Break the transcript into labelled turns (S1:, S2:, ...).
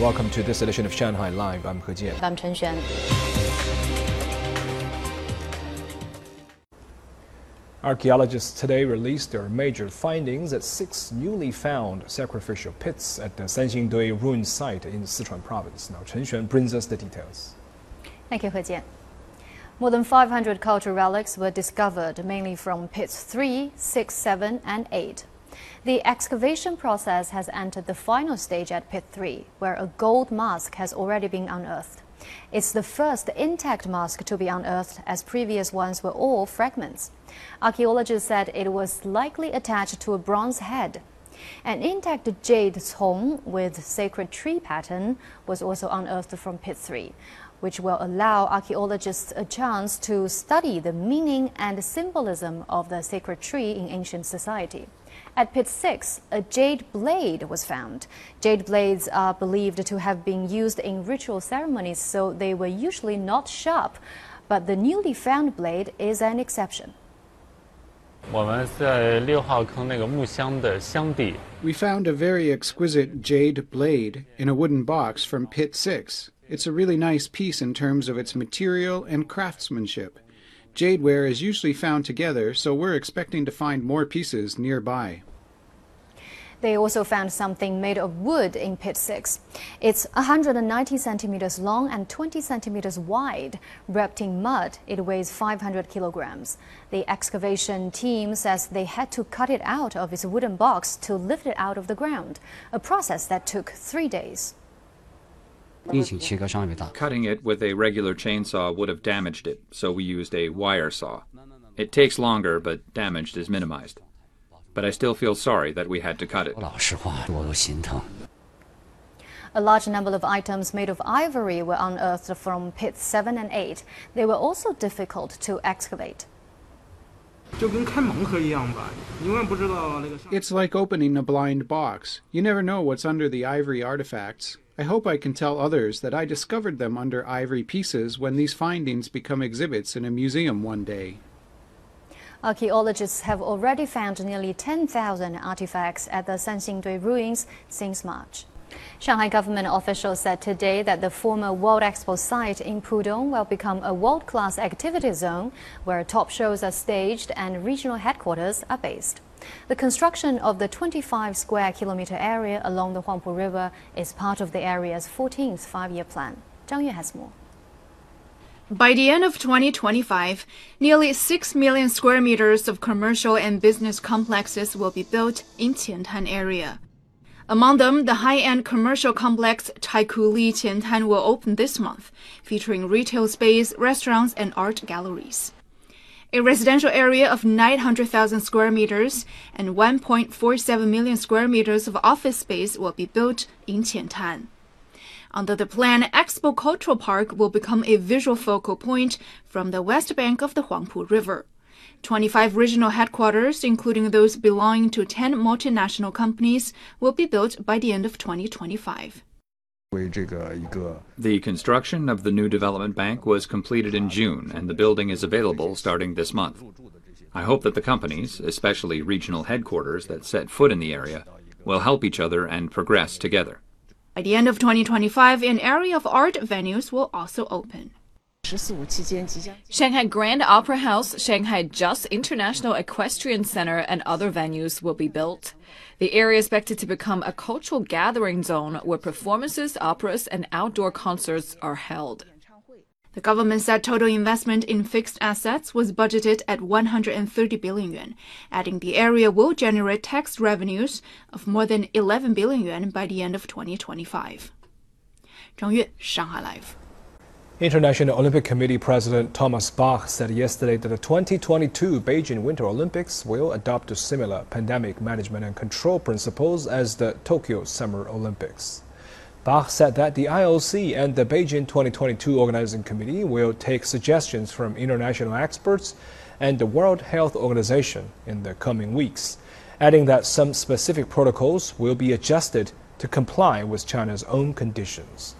S1: Welcome to this edition of Shanghai Live. I'm He Jian.
S2: I'm Chen Xuan.
S1: Archaeologists today released their major findings at six newly found sacrificial pits at the Sanxingdui ruin site in Sichuan province. Now, Chen Xuan brings us the details.
S2: Thank you, He Jian. More than 500 cultural relics were discovered, mainly from pits 3, 6, 7, and 8. The excavation process has entered the final stage at Pit 3, where a gold mask has already been unearthed. It's the first intact mask to be unearthed, as previous ones were all fragments. Archaeologists said it was likely attached to a bronze head. An intact jade cong with sacred tree pattern was also unearthed from Pit 3, which will allow archaeologists a chance to study the meaning and symbolism of the sacred tree in ancient society. At pit 6, a jade blade was found. Jade blades are believed to have been used in ritual ceremonies, so they were usually not sharp. But the newly found blade is an exception.
S3: We
S4: found a very exquisite jade blade in a wooden box from pit 6. It's a really nice piece in terms of its material and craftsmanship. Jadeware is usually found together, so we're expecting to find more pieces nearby.
S2: They also found something made of wood in pit 6. It's 190 centimeters long and 20 centimeters wide. Wrapped in mud, it weighs 500 kilograms. The excavation team says they had to cut it out of its wooden box to lift it out of the ground, a process that took three days.
S5: Cutting it with a regular chainsaw would have damaged it, so we used a wire saw. It takes longer, but damage is minimized. But I still feel sorry that we had to cut it.
S2: A large number of items made of ivory were unearthed from pits 7 and 8. They were also difficult to excavate.
S4: It's like opening a blind box. You never know what's under the ivory artifacts. I hope I can tell others that I discovered them under ivory pieces when these findings become exhibits in a museum one day.
S2: Archaeologists have already found nearly 10,000 artifacts at the Sanxingdui ruins since March. Shanghai government officials said today that the former World Expo site in Pudong will become a world-class activity zone where top shows are staged and regional headquarters are based. The construction of the 25 square kilometer area along the Huangpu River is part of the area's 14th five-year plan. Zhang Yue has more.
S6: By the end of 2025, nearly 6 million square meters of commercial and business complexes will be built in Qiantan area. Among them, the high-end commercial complex Taikoo Li Qiantan will open this month, featuring retail space, restaurants, and art galleries. A residential area of 900,000 square meters and 1.47 million square meters of office space will be built in Qiantan. Under the plan, Expo Cultural Park will become a visual focal point from the west bank of the Huangpu River. 25 regional headquarters, including those belonging to 10 multinational companies, will be built by the end of 2025.
S5: The construction of the new development bank was completed in June, and the building is available starting this month. I hope that the companies, especially regional headquarters that set foot in the area, will help each other and progress together.
S6: By the end of 2025, an area of art venues will also open.
S7: Shanghai Grand Opera House, Shanghai Juss International Equestrian Center, and other venues will be built. The area is expected to become a cultural gathering zone where performances, operas, and outdoor concerts are held.
S6: The government said total investment in fixed assets was budgeted at 130 billion yuan, adding the area will generate tax revenues of more than 11 billion yuan by the end of 2025. Zhang Yue, Shanghai Live.
S1: International Olympic Committee President Thomas Bach said yesterday that the 2022 Beijing Winter Olympics will adopt similar pandemic management and control principles as the Tokyo Summer Olympics. Bach said that the IOC and the Beijing 2022 Organizing Committee will take suggestions from international experts and the World Health Organization in the coming weeks, adding that some specific protocols will be adjusted to comply with China's own conditions.